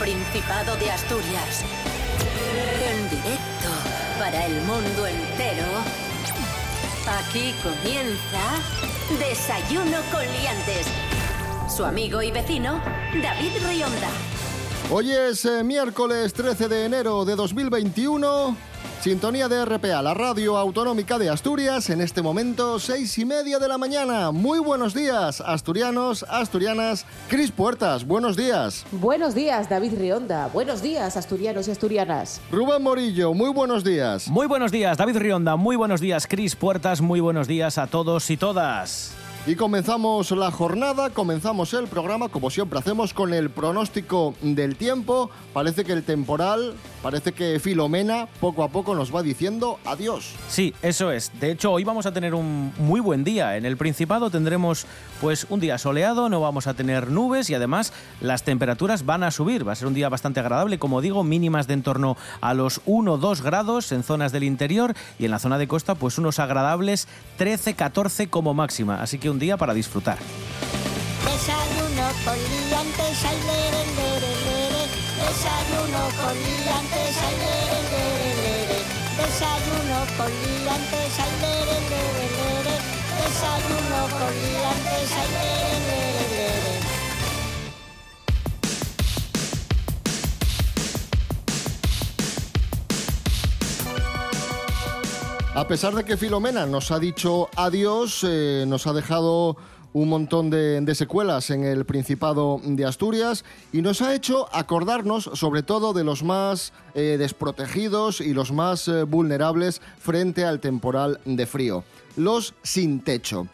Principado de Asturias. En directo para el mundo entero. Aquí comienza Desayuno con Liantes. Su amigo y vecino, David Rionda. Hoy es eh, miércoles 13 de enero de 2021. Sintonía de RPA, la radio autonómica de Asturias, en este momento seis y media de la mañana. Muy buenos días, asturianos, asturianas. Cris Puertas, buenos días. Buenos días, David Rionda. Buenos días, asturianos y asturianas. Rubén Morillo, muy buenos días. Muy buenos días, David Rionda. Muy buenos días, Cris Puertas. Muy buenos días a todos y todas. Y comenzamos la jornada, comenzamos el programa, como siempre hacemos, con el pronóstico del tiempo. Parece que el temporal, parece que Filomena poco a poco nos va diciendo adiós. Sí, eso es. De hecho, hoy vamos a tener un muy buen día. En el Principado tendremos pues un día soleado, no vamos a tener nubes y además las temperaturas van a subir. Va a ser un día bastante agradable, como digo, mínimas de en torno a los 1 2 grados en zonas del interior y en la zona de costa pues unos agradables 13 14 como máxima. Así que un día para disfrutar. Desayuno con liantes, ay, lere, lere, lere. Desayuno con liantes, ay, lere, lere, lere. Desayuno con liantes, ay, lere, lere, lere. Desayuno con liantes, ay, lere, lere. A pesar de que Filomena nos ha dicho adiós, eh, nos ha dejado un montón de, secuelas en el Principado de Asturias y nos ha hecho acordarnos sobre todo de los más eh, desprotegidos y los más eh, vulnerables frente al temporal de frío, los sin techo.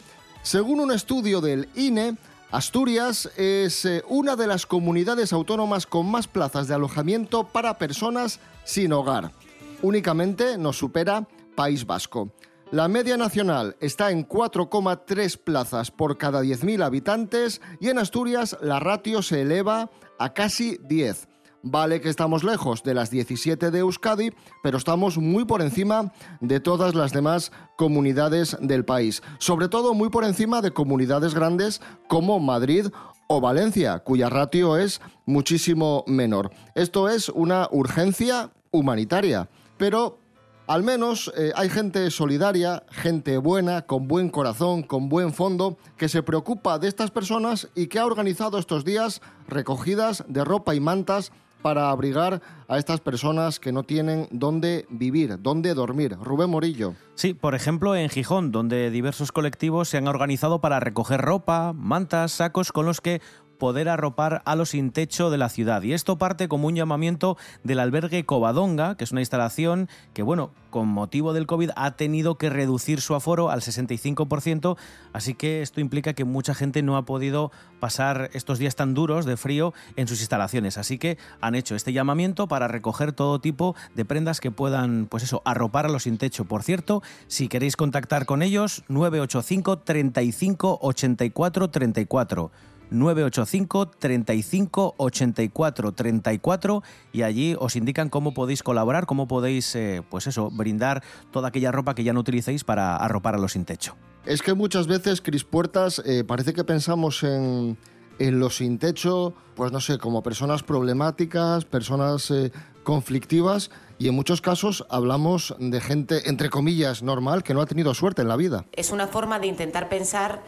Según un estudio del INE, Asturias es una de las comunidades autónomas con más plazas de alojamiento para personas sin hogar. Únicamente nos supera País Vasco. La media nacional está en 4,3 plazas por cada 10.000 habitantes y en Asturias la ratio se eleva a casi 10. Vale que estamos lejos de las 17 de Euskadi, pero estamos muy por encima de todas las demás comunidades del país. Sobre todo muy por encima de comunidades grandes como Madrid o Valencia, cuya ratio es muchísimo menor. Esto es una urgencia humanitaria, pero al menos eh, hay gente solidaria, gente buena, con buen corazón, con buen fondo, que se preocupa de estas personas y que ha organizado estos días recogidas de ropa y mantas para abrigar a estas personas que no tienen dónde vivir, dónde dormir. Rubén Morillo. Sí, por ejemplo en Gijón, donde diversos colectivos se han organizado para recoger ropa, mantas, sacos con los que poder arropar a los sin techo de la ciudad. Y esto parte como un llamamiento del albergue Covadonga, que es una instalación que, bueno, con motivo del COVID ha tenido que reducir su aforo al 65%, así que esto implica que mucha gente no ha podido pasar estos días tan duros de frío en sus instalaciones. Así que han hecho este llamamiento para recoger todo tipo de prendas que puedan, pues eso, arropar a los sin techo. Por cierto, si queréis contactar con ellos, 985 35 84 34. 985 35 84 34 y allí os indican cómo podéis colaborar, cómo podéis, eh, pues eso, brindar toda aquella ropa que ya no utilicéis para arropar a los sin techo. Es que muchas veces, Cris Puertas, eh, parece que pensamos en, en los sin techo, pues no sé, como personas problemáticas, personas eh, conflictivas, y en muchos casos hablamos de gente, entre comillas, normal, que no ha tenido suerte en la vida. Es una forma de intentar pensar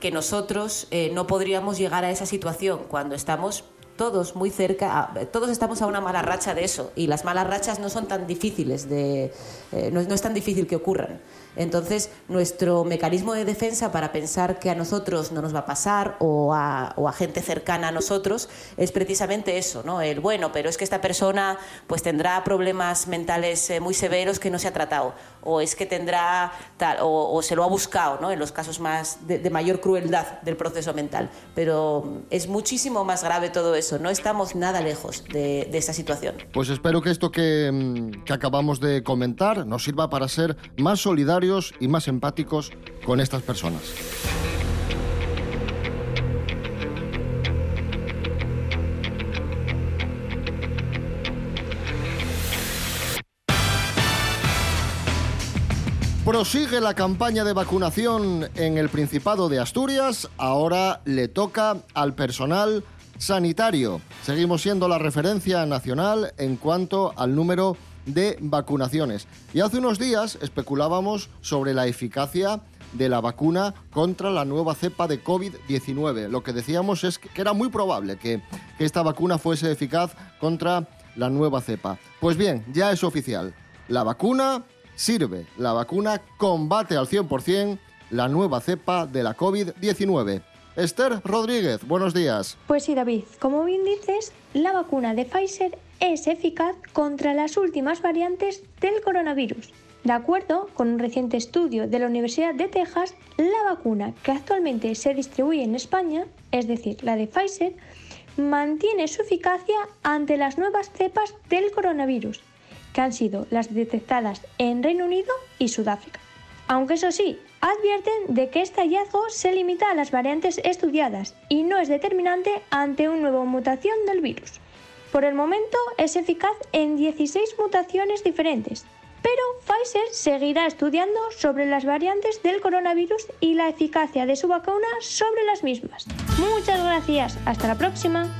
que nosotros eh, no podríamos llegar a esa situación cuando estamos todos muy cerca, todos estamos a una mala racha de eso y las malas rachas no son tan difíciles de, eh, no es tan difícil que ocurran. Entonces, nuestro mecanismo de defensa para pensar que a nosotros no nos va a pasar o a, gente cercana a nosotros es precisamente eso, ¿no? El bueno, pero es que esta persona pues tendrá problemas mentales eh, muy severos que no se ha tratado o es que tendrá tal o, se lo ha buscado, ¿no? En los casos más de, mayor crueldad del proceso mental. Pero es muchísimo más grave todo eso. No estamos nada lejos de, de esa situación. Pues espero que esto mm, que acabamos de comentar nos sirva para ser más solidarios y más empáticos con estas personas. Prosigue la campaña de vacunación en el Principado de Asturias. Ahora le toca al personal sanitario. Seguimos siendo la referencia nacional en cuanto al número de vacunaciones. Y hace unos días especulábamos sobre la eficacia de la vacuna contra la nueva cepa de COVID-19. Lo que decíamos es que era muy probable que, que esta vacuna fuese eficaz contra la nueva cepa. Pues bien, ya es oficial. La vacuna sirve. La vacuna combate al 100% la nueva cepa de la COVID-19. Esther Rodríguez, buenos días. Pues sí, David, como bien dices, la vacuna de Pfizer es eficaz contra las últimas variantes del coronavirus. De acuerdo con un reciente estudio de la Universidad de Texas, la vacuna que actualmente se distribuye en España, es decir, la de Pfizer, mantiene su eficacia ante las nuevas cepas del coronavirus, que han sido las detectadas en Reino Unido y Sudáfrica. Aunque eso sí, advierten de que este hallazgo se limita a las variantes estudiadas y no es determinante ante una nueva mutación del virus. Por el momento es eficaz en 16 mutaciones diferentes, pero Pfizer seguirá estudiando sobre las variantes del coronavirus y la eficacia de su vacuna sobre las mismas. Muchas gracias, hasta la próxima.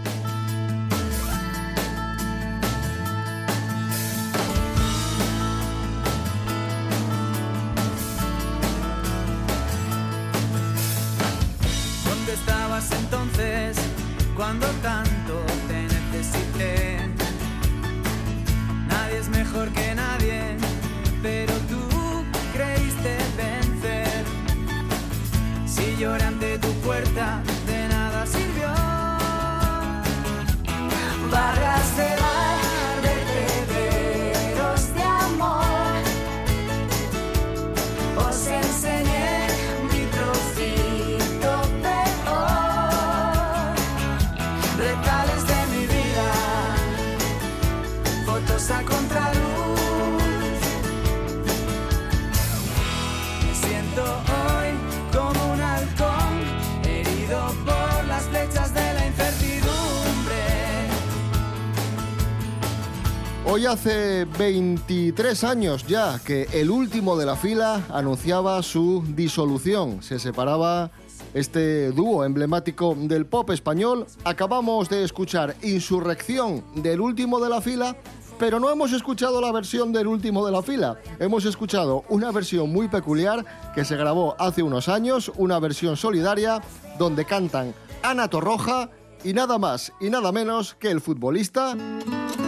Hoy hace 23 años ya que el último de la fila anunciaba su disolución. Se separaba este dúo emblemático del pop español. Acabamos de escuchar Insurrección del último de la fila, pero no hemos escuchado la versión del último de la fila. Hemos escuchado una versión muy peculiar que se grabó hace unos años, una versión solidaria donde cantan Ana Torroja y nada más y nada menos que el futbolista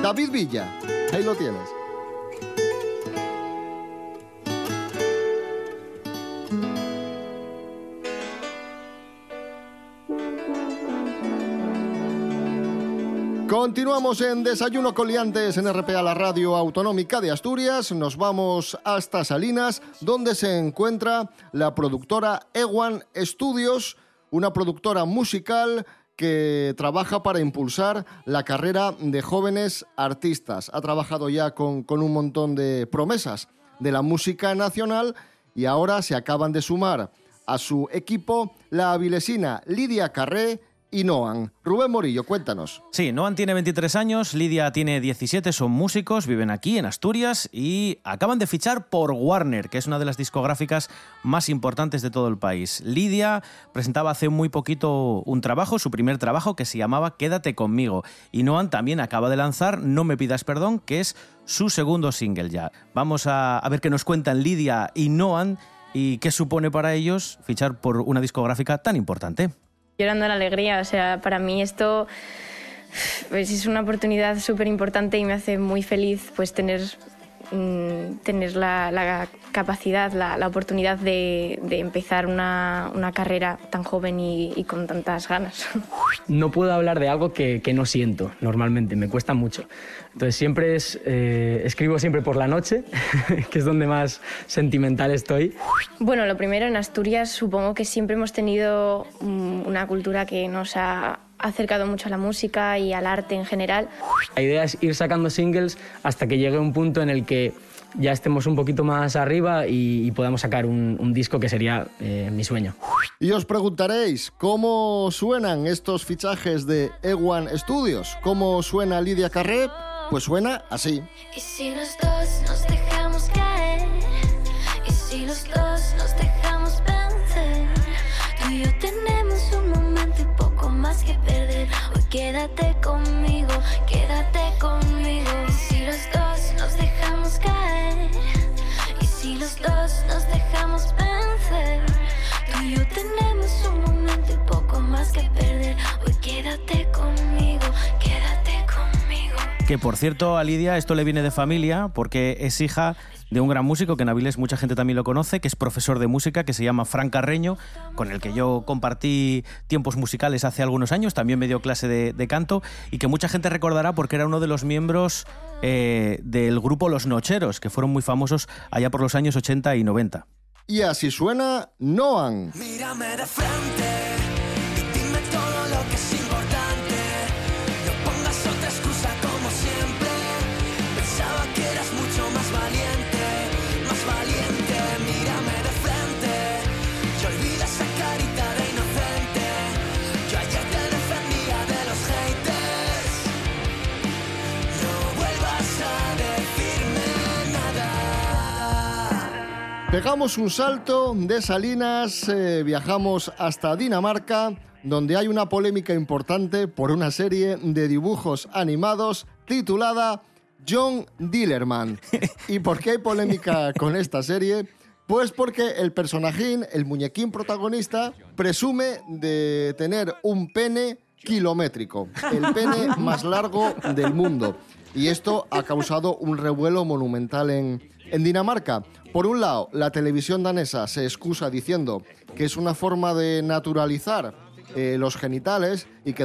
David Villa. Ahí lo tienes. Continuamos en Desayuno Coliantes en RPA, la radio autonómica de Asturias. Nos vamos hasta Salinas, donde se encuentra la productora Ewan Studios, una productora musical que trabaja para impulsar la carrera de jóvenes artistas. Ha trabajado ya con, con un montón de promesas de la música nacional y ahora se acaban de sumar a su equipo la avilesina Lidia Carré y Noan. Rubén Morillo, cuéntanos. Sí, Noan tiene 23 años, Lidia tiene 17, son músicos, viven aquí en Asturias y acaban de fichar por Warner, que es una de las discográficas más importantes de todo el país. Lidia presentaba hace muy poquito un trabajo, su primer trabajo, que se llamaba Quédate conmigo. Y Noan también acaba de lanzar No me pidas perdón, que es su segundo single ya. Vamos a, ver qué nos cuentan Lidia y Noan y qué supone para ellos fichar por una discográfica tan importante llorando la alegría. O sea, para mí esto pues, es una oportunidad súper importante y me hace muy feliz pues tener, mm, tener la, la capacidad, la, la oportunidad de, de empezar una, una, carrera tan joven y, y, con tantas ganas. No puedo hablar de algo que, que no siento normalmente, me cuesta mucho. Entonces siempre es, eh, escribo siempre por la noche, que es donde más sentimental estoy. Bueno, lo primero en Asturias supongo que siempre hemos tenido mm, una cultura que nos ha acercado mucho a la música y al arte en general. La idea es ir sacando singles hasta que llegue un punto en el que ya estemos un poquito más arriba y, y podamos sacar un, un, disco que sería eh, mi sueño. Y os preguntaréis, ¿cómo suenan estos fichajes de Ewan Studios? ¿Cómo suena Lidia Carré? Pues suena así. Y si los dos nos dejamos caer, y si los dos nos dejamos vencer, tú y yo tenemos quédate conmigo, quédate conmigo. Que por cierto, a Lidia esto le viene de familia porque es hija de un gran músico que en Avilés mucha gente también lo conoce, que es profesor de música, que se llama Fran Carreño, con el que yo compartí tiempos musicales hace algunos años, también me dio clase de, de canto y que mucha gente recordará porque era uno de los miembros eh, del grupo Los Nocheros, que fueron muy famosos allá por los años 80 y 90. Y así suena Noan. Mírame de frente Pegamos un salto de Salinas, eh, viajamos hasta Dinamarca, donde hay una polémica importante por una serie de dibujos animados titulada John Dillerman. ¿Y por qué hay polémica con esta serie? Pues porque el personajín, el muñequín protagonista, presume de tener un pene kilométrico, el pene más largo del mundo. Y esto ha causado un revuelo monumental en, en Dinamarca. Por un lado, la televisión danesa se excusa diciendo que es una forma de naturalizar eh, los genitales y que,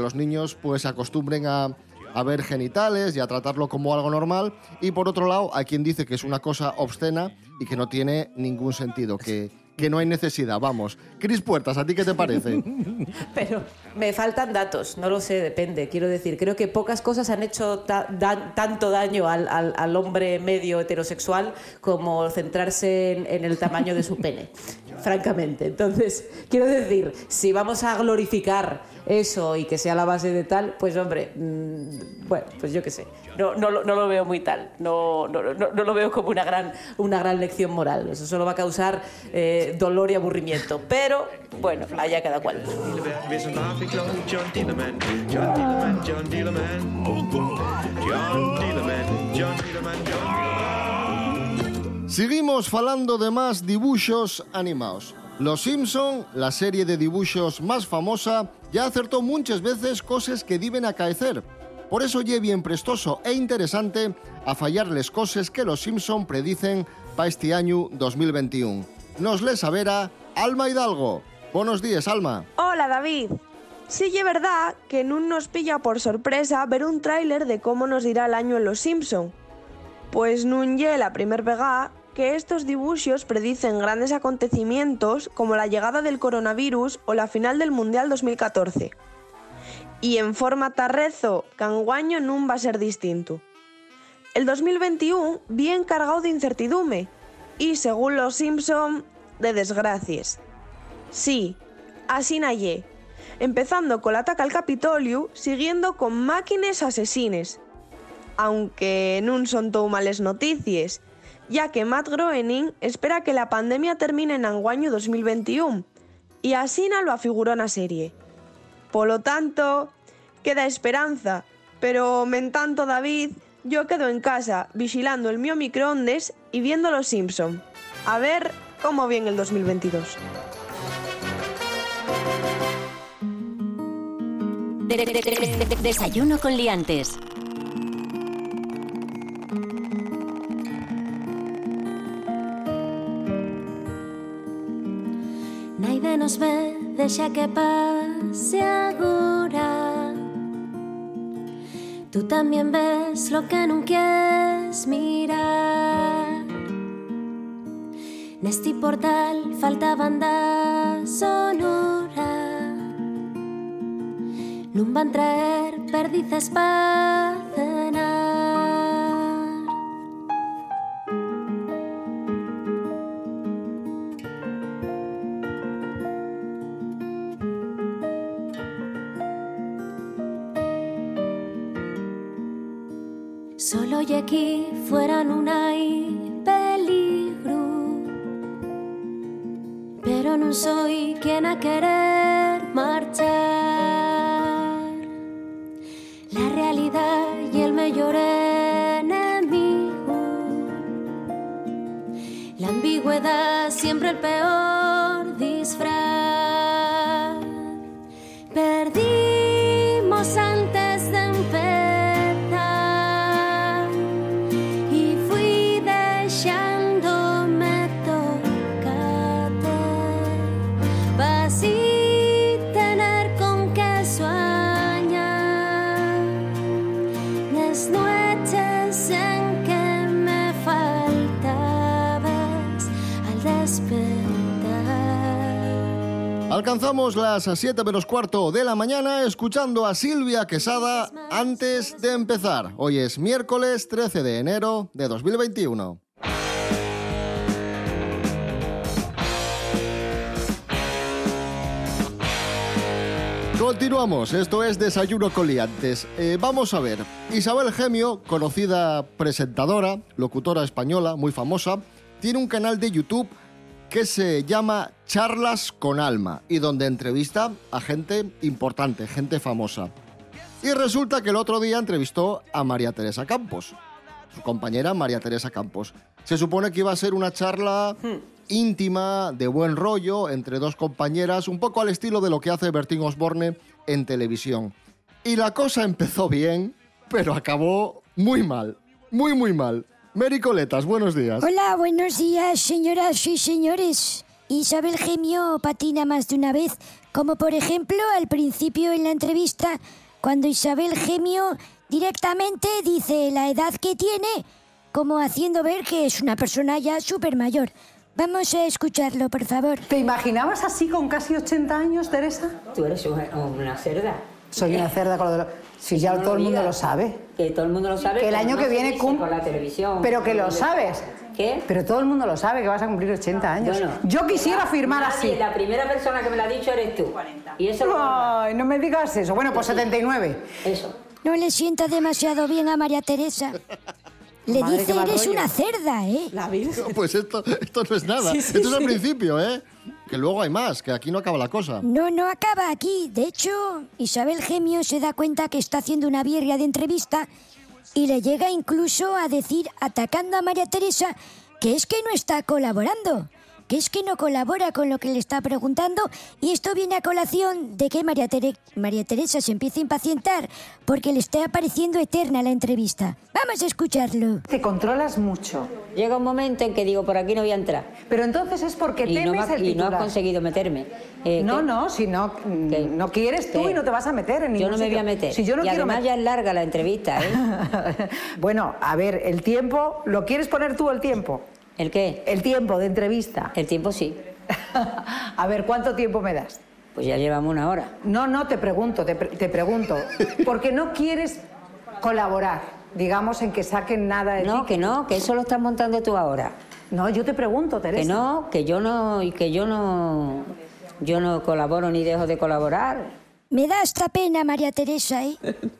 los niños pues se acostumbren a, a ver genitales y a tratarlo como algo normal. Y por otro lado, hay quien dice que es una cosa obscena y que no tiene ningún sentido, que, que no hay necesidad. Vamos. Cris Puertas, ¿a ti qué te parece? Pero me faltan datos, no lo sé, depende. Quiero decir, creo que pocas cosas han hecho tanto daño al, al- al hombre medio heterosexual como centrarse en, en el tamaño de su pene, francamente. Entonces, quiero decir, si vamos a glorificar eso y que sea la base de tal, pues hombre, mm, bueno, pues yo qué sé. No, no, no lo veo muy tal, no, no, no, lo veo como una gran, una gran lección moral. Eso solo va a causar eh, dolor y aburrimiento. Pero, bueno, allá cada cual. Seguimos falando de más dibuixos animados. Los Simpson, la serie de dibuixos más famosa, ya acertó muchas veces cosas que deben acaecer. Por eso lle bien prestoso e interesante a fallarles cosas que los Simpson predicen para este año 2021. Nos les verá Alma Hidalgo. Buenos días, Alma. Hola David. Sí, es verdad que nun nos pilla por sorpresa ver un tráiler de cómo nos irá el año en Los Simpson. Pues nun lle la primer vegada que estos dibujos predicen grandes acontecimientos como la llegada del coronavirus o la final del Mundial 2014. Y en forma tarrezo, canguaño nun va a ser distinto. El 2021 bien cargado de incertidumbre y, según los Simpson, de desgracias. Sí, así naye. Empezando con el ataque al Capitolio, siguiendo con máquinas asesines. Aunque nun son todo males noticias, ya que Matt Groening espera que la pandemia termine en anguaño 2021, y así na lo afiguró na serie. Polo tanto, queda esperanza, pero men tanto David, yo quedo en casa vigilando el mío microondas y viendo Los Simpson. A ver cómo viene el 2022. De- de- de- de- de- Desayuno con liantes. Nos ve, deixa que pase agora Tú también ves lo que non quieres mirar. Neste portal falta banda sonora. Non van traer perdices pa Solo y aquí fueran una y peligro. Pero no soy quien a querer marchar. La realidad y el mayor enemigo. La ambigüedad siempre el peor. Alcanzamos las 7 menos cuarto de la mañana escuchando a Silvia Quesada antes de empezar. Hoy es miércoles 13 de enero de 2021. Continuamos, esto es Desayuno con Liantes. Eh, vamos a ver, Isabel Gemio, conocida presentadora, locutora española, muy famosa, tiene un canal de YouTube que se llama Charlas con Alma y donde entrevista a gente importante, gente famosa. Y resulta que el otro día entrevistó a María Teresa Campos, su compañera María Teresa Campos. Se supone que iba a ser una charla íntima, de buen rollo, entre dos compañeras, un poco al estilo de lo que hace Bertín Osborne en televisión. Y la cosa empezó bien, pero acabó muy mal, muy muy mal. Mary Coletas, buenos días. Hola, buenos días, señoras y señores. Isabel Gemio patina más de una vez, como por ejemplo al principio en la entrevista, cuando Isabel Gemio directamente dice la edad que tiene, como haciendo ver que es una persona ya súper mayor. Vamos a escucharlo, por favor. ¿Te imaginabas así con casi 80 años, Teresa? Tú eres una, una cerda. Soy una cerda con lo de lo... Si ya No todo el mundo lo sabe. Que todo el mundo lo sabe. Que el año no que viene dice cum- por la televisión. Pero que lo sabes. ¿Qué? Pero todo el mundo lo sabe que vas a cumplir 80 años. Bueno, Yo quisiera afirmar nadie, así. La primera persona que me lo ha dicho eres tú. Y eso lo Ay, no me digas eso. Bueno, pues 79. Eso. No le sienta demasiado bien a María Teresa. Le Madre, dice, eres rollo". una cerda, ¿eh? La Virgen. No, pues esto, esto no es nada. Sí, sí, esto es el principio, ¿eh? Que luego hay más, que aquí no acaba la cosa. No, no acaba aquí. De hecho, Isabel Gemio se da cuenta que está haciendo una birria de entrevista y le llega incluso a decir, atacando a María Teresa, que es que no está colaborando, que es que no colabora con lo que le está preguntando y esto viene a colación de que María, Tere- María Teresa se empieza a impacientar porque le está pareciendo eterna la entrevista. Vamos a escucharlo. Te controlas mucho. Llega un momento en que digo, por aquí no voy a entrar. Pero entonces es porque y no, temes el y no has conseguido meterme. Eh, No, ¿qué? no, si no, mm, no quieres tú ¿Qué? y no te vas a meter en Yo no me voy a meter. Si yo no y quiero además met- ya es larga la entrevista, ¿eh? Bueno, a ver, el tiempo, ¿lo quieres poner tú el tiempo? ¿El qué? El tiempo de entrevista. El tiempo sí. a ver, ¿cuánto tiempo me das? Pues ya llevamos una hora. No, no, te pregunto, te, pre- te pregunto. Porque no quieres colaborar, digamos, en que saquen nada de No, ti. que no, que eso lo estás montando tú ahora. No, yo te pregunto, Teresa. Que no, que yo no, y que yo no, yo no colaboro ni dejo de colaborar. Me da hasta pena, María Teresa, ¿eh?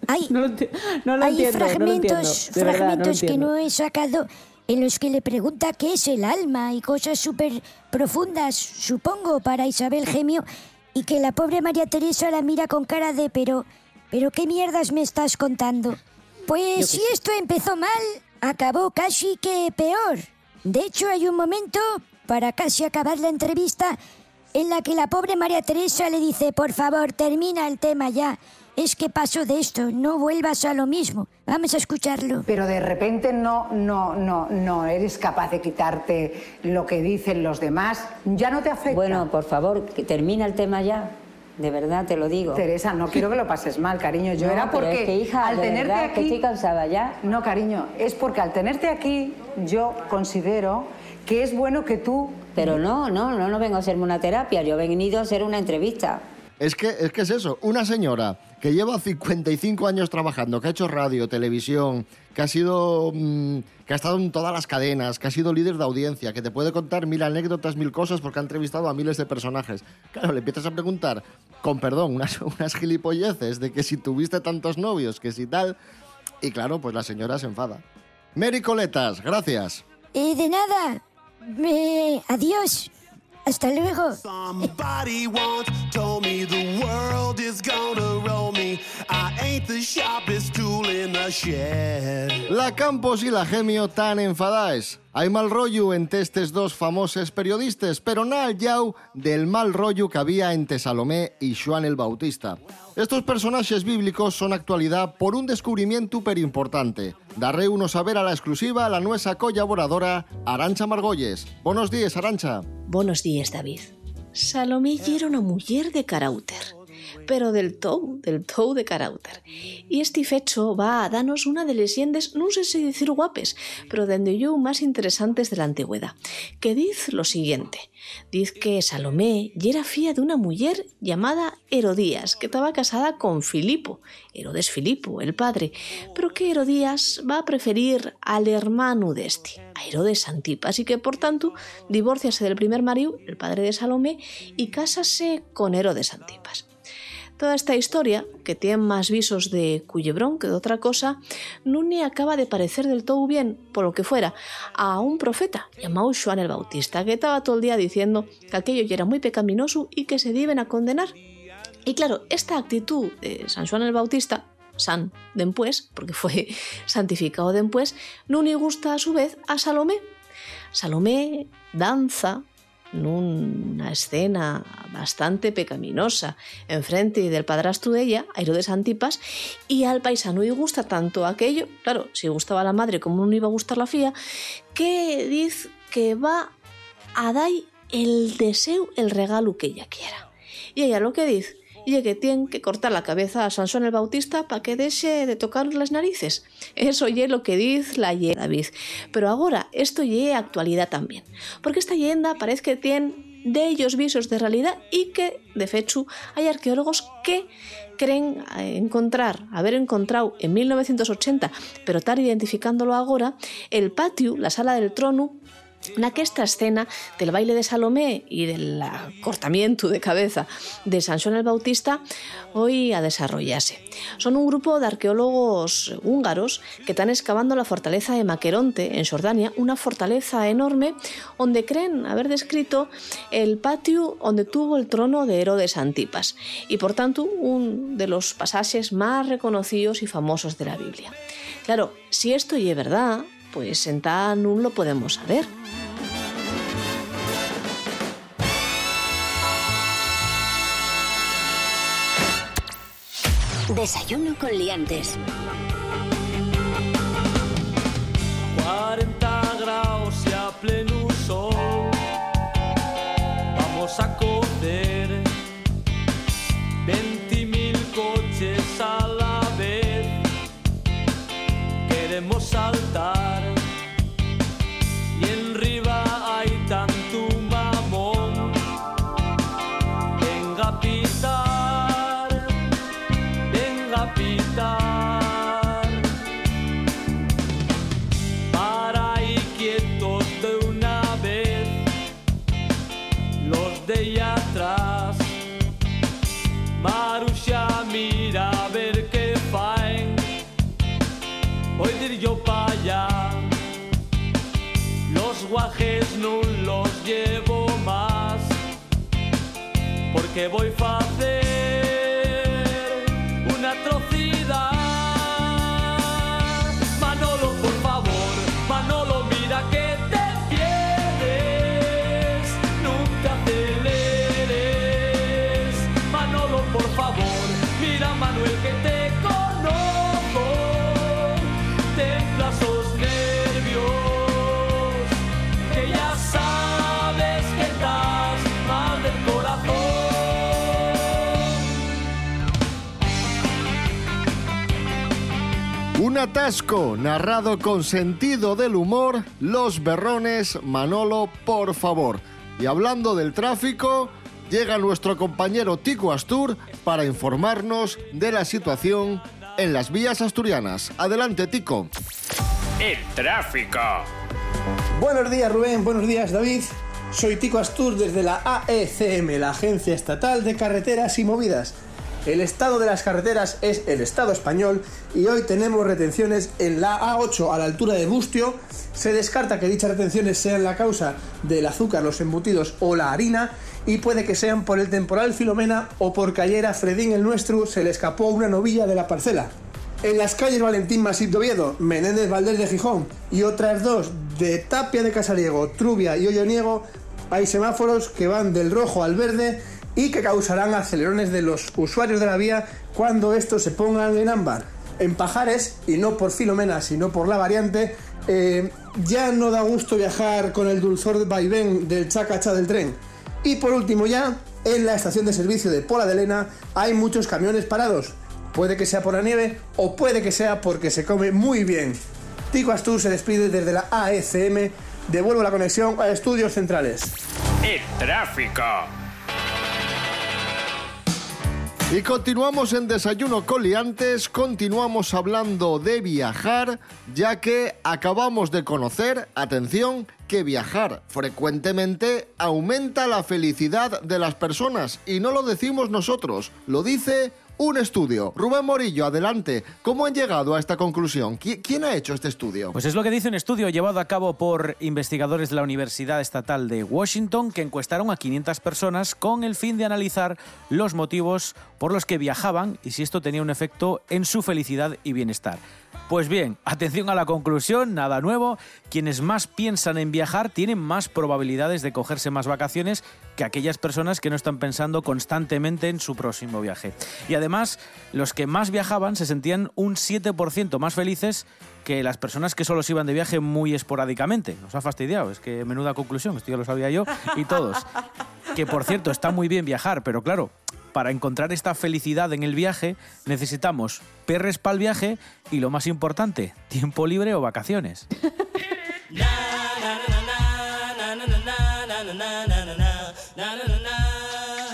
Hay, no lo hay entiendo, no lo fragmentos, entiendo, de verdad, no lo fragmentos que no he sacado en los que le pregunta qué es el alma y cosas súper profundas, supongo, para Isabel Gemio, y que la pobre María Teresa la mira con cara de pero, pero qué mierdas me estás contando. Pues si esto empezó mal, acabó casi que peor. De hecho, hay un momento, para casi acabar la entrevista, en la que la pobre María Teresa le dice, por favor, termina el tema ya. Es que paso de esto, no vuelvas a lo mismo. Vamos a escucharlo. Pero de repente no, no, no, no eres capaz de quitarte lo que dicen los demás. Ya no te afecta. Bueno, por favor, que termina el tema ya. De verdad te lo digo. Teresa, no quiero que lo pases mal, cariño. Yo No, era pero porque es que, hija, al de tenerte verdad, que aquí. estoy cansada ya. No, cariño, es porque al tenerte aquí yo considero que es bueno que tú. Pero no, no, no, no vengo a hacerme una terapia, yo he venido a hacer una entrevista. Es que, es que es eso, una señora que lleva 55 años trabajando, que ha hecho radio, televisión, que ha sido mm, que ha estado en todas las cadenas, que ha sido líder de audiencia, que te puede contar mil anécdotas, mil cosas porque ha entrevistado a miles de personajes. Claro, le empiezas a preguntar, con perdón, unas, unas gilipolleces de que si tuviste tantos novios, que si tal, y claro, pues la señora se enfada. Mary Coletas, gracias. Eh, de nada. Me... Adiós. Hasta luego. La Campos y la Gemio tan enfadaes. Hay mal rollo entre estos dos famosos periodistas, pero nada yau del mal rollo que había entre Salomé y Juan el Bautista. Estos personajes bíblicos son actualidad por un descubrimiento súper importante. Daré uno saber a la exclusiva a la nuestra colaboradora Arancha Margolles. Buenos días, Arancha. Buenos días, David. Salomé era una mujer de carácter, pero del tou, del tou de carácter. Y este fecho va a darnos una de leyendas, no sé si decir guapes, pero dende yo más interesantes de la antigüedad, que dice lo siguiente. Dice que Salomé ya era fía de una mujer llamada Herodías, que estaba casada con Filipo, Herodes Filipo, el padre, pero que Herodías va a preferir al hermano de este, a Herodes Antipas, y que por tanto divorciase del primer marido, el padre de Salomé, y cásase con Herodes Antipas. Toda esta historia, que tiene más visos de culebrón que de otra cosa, le acaba de parecer del todo bien, por lo que fuera, a un profeta llamado Juan el Bautista, que estaba todo el día diciendo que aquello ya era muy pecaminoso y que se deben a condenar. Y claro, esta actitud de San Juan el Bautista, San después, porque fue santificado después, le gusta a su vez a Salomé. Salomé danza una escena bastante pecaminosa enfrente del padrastro de ella, Herodes Antipas, y al paisano y gusta tanto aquello, claro, si gustaba la madre como no iba a gustar la fía, que dice que va a dar el deseo, el regalo que ella quiera. Y ella lo que dice y que tiene que cortar la cabeza a Sansón el Bautista para que deje de tocar las narices. Eso ye lo que dice la ye David. Pero ahora esto ye actualidad también. Porque esta leyenda parece que tiene de ellos visos de realidad y que, de hecho, hay arqueólogos que creen encontrar, haber encontrado en 1980, pero estar identificándolo ahora, el patio, la sala del trono, aquesta escena del baile de Salomé y del cortamiento de cabeza de Sansón el Bautista hoy a desarrollarse. Son un grupo de arqueólogos húngaros que están excavando la fortaleza de Maqueronte, en Jordania, una fortaleza enorme donde creen haber descrito el patio donde tuvo el trono de Herodes Antipas y por tanto un de los pasajes más reconocidos y famosos de la Biblia. Claro, si esto es verdad, pues en tan no lo podemos saber. Desayuno con liantes. Porque voy Un atasco narrado con sentido del humor, Los Berrones, Manolo, por favor. Y hablando del tráfico, llega nuestro compañero Tico Astur para informarnos de la situación en las vías asturianas. Adelante, Tico. El tráfico. Buenos días Rubén, buenos días David. Soy Tico Astur desde la AECM, la Agencia Estatal de Carreteras y Movidas. El estado de las carreteras es el estado español y hoy tenemos retenciones en la A8 a la altura de Bustio. Se descarta que dichas retenciones sean la causa del azúcar, los embutidos o la harina y puede que sean por el temporal Filomena o porque ayer a Fredín el nuestro se le escapó una novilla de la parcela. En las calles Valentín Masip de Menéndez Valdés de Gijón y otras dos de Tapia de Casariego, Trubia y Olloniego, hay semáforos que van del rojo al verde y que causarán acelerones de los usuarios de la vía cuando estos se pongan en ámbar. En Pajares, y no por Filomena, sino por la variante, eh, ya no da gusto viajar con el dulzor de vaivén del chacacha del tren. Y por último ya, en la estación de servicio de Pola de Lena hay muchos camiones parados. Puede que sea por la nieve o puede que sea porque se come muy bien. Tico Astur se despide desde la AECM. Devuelvo la conexión a estudios centrales. El tráfico. Y continuamos en Desayuno con Liantes, continuamos hablando de viajar, ya que acabamos de conocer, atención, que viajar frecuentemente aumenta la felicidad de las personas. Y no lo decimos nosotros, lo dice un estudio. Rubén Morillo, adelante. ¿Cómo han llegado a esta conclusión? ¿Qui- ¿Quién ha hecho este estudio? Pues es lo que dice un estudio llevado a cabo por investigadores de la Universidad Estatal de Washington que encuestaron a 500 personas con el fin de analizar los motivos por los que viajaban y si esto tenía un efecto en su felicidad y bienestar. Pues bien, atención a la conclusión, nada nuevo. Quienes más piensan en viajar tienen más probabilidades de cogerse más vacaciones que aquellas personas que no están pensando constantemente en su próximo viaje. Y además, los que más viajaban se sentían un 7% más felices que las personas que solo se iban de viaje muy esporádicamente. Nos ha fastidiado, es que menuda conclusión, esto ya lo sabía yo y todos. Que por cierto, está muy bien viajar, pero claro, para encontrar esta felicidad en el viaje necesitamos perres para el viaje y lo más importante, tiempo libre o vacaciones.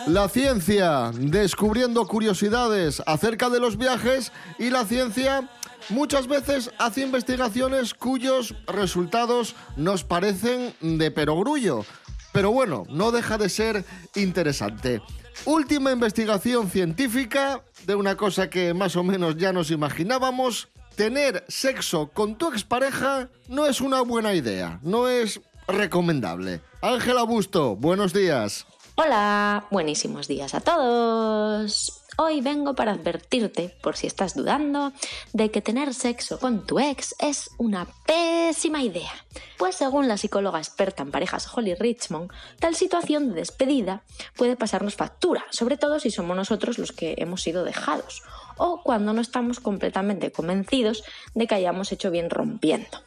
La ciencia, descubriendo curiosidades acerca de los viajes y la ciencia muchas veces hace investigaciones cuyos resultados nos parecen de perogrullo. Pero bueno, no deja de ser interesante. Última investigación científica de una cosa que más o menos ya nos imaginábamos. Tener sexo con tu expareja no es una buena idea, no es recomendable. Ángela Busto, buenos días. Hola, buenísimos días a todos. Hoy vengo para advertirte, por si estás dudando, de que tener sexo con tu ex es una pésima idea. Pues según la psicóloga experta en parejas Holly Richmond, tal situación de despedida puede pasarnos factura, sobre todo si somos nosotros los que hemos sido dejados o cuando no estamos completamente convencidos de que hayamos hecho bien rompiendo.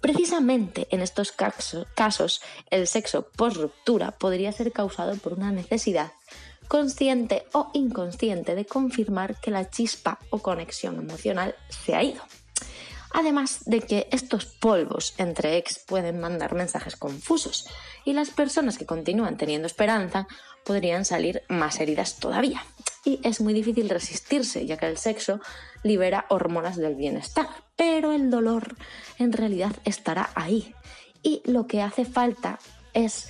Precisamente en estos caso- casos, el sexo post ruptura podría ser causado por una necesidad consciente o inconsciente de confirmar que la chispa o conexión emocional se ha ido. Además de que estos polvos entre ex pueden mandar mensajes confusos y las personas que continúan teniendo esperanza podrían salir más heridas todavía. Y es muy difícil resistirse, ya que el sexo libera hormonas del bienestar, pero el dolor en realidad estará ahí. Y lo que hace falta es,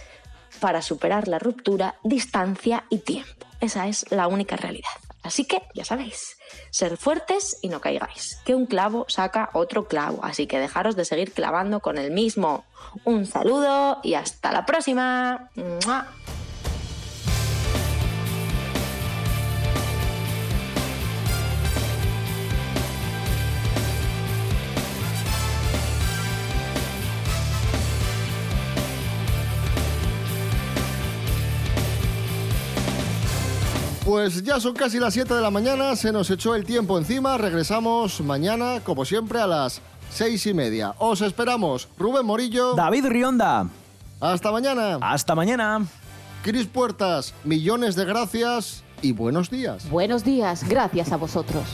para superar la ruptura, distancia y tiempo. Esa es la única realidad. Así que, ya sabéis, ser fuertes y no caigáis, que un clavo saca otro clavo, así que dejaros de seguir clavando con el mismo. Un saludo y hasta la próxima. Pues ya son casi las 7 de la mañana, se nos echó el tiempo encima, regresamos mañana, como siempre, a las 6 y media. Os esperamos, Rubén Morillo. David Rionda. Hasta mañana. Hasta mañana. Cris Puertas, millones de gracias y buenos días. Buenos días, gracias a vosotros.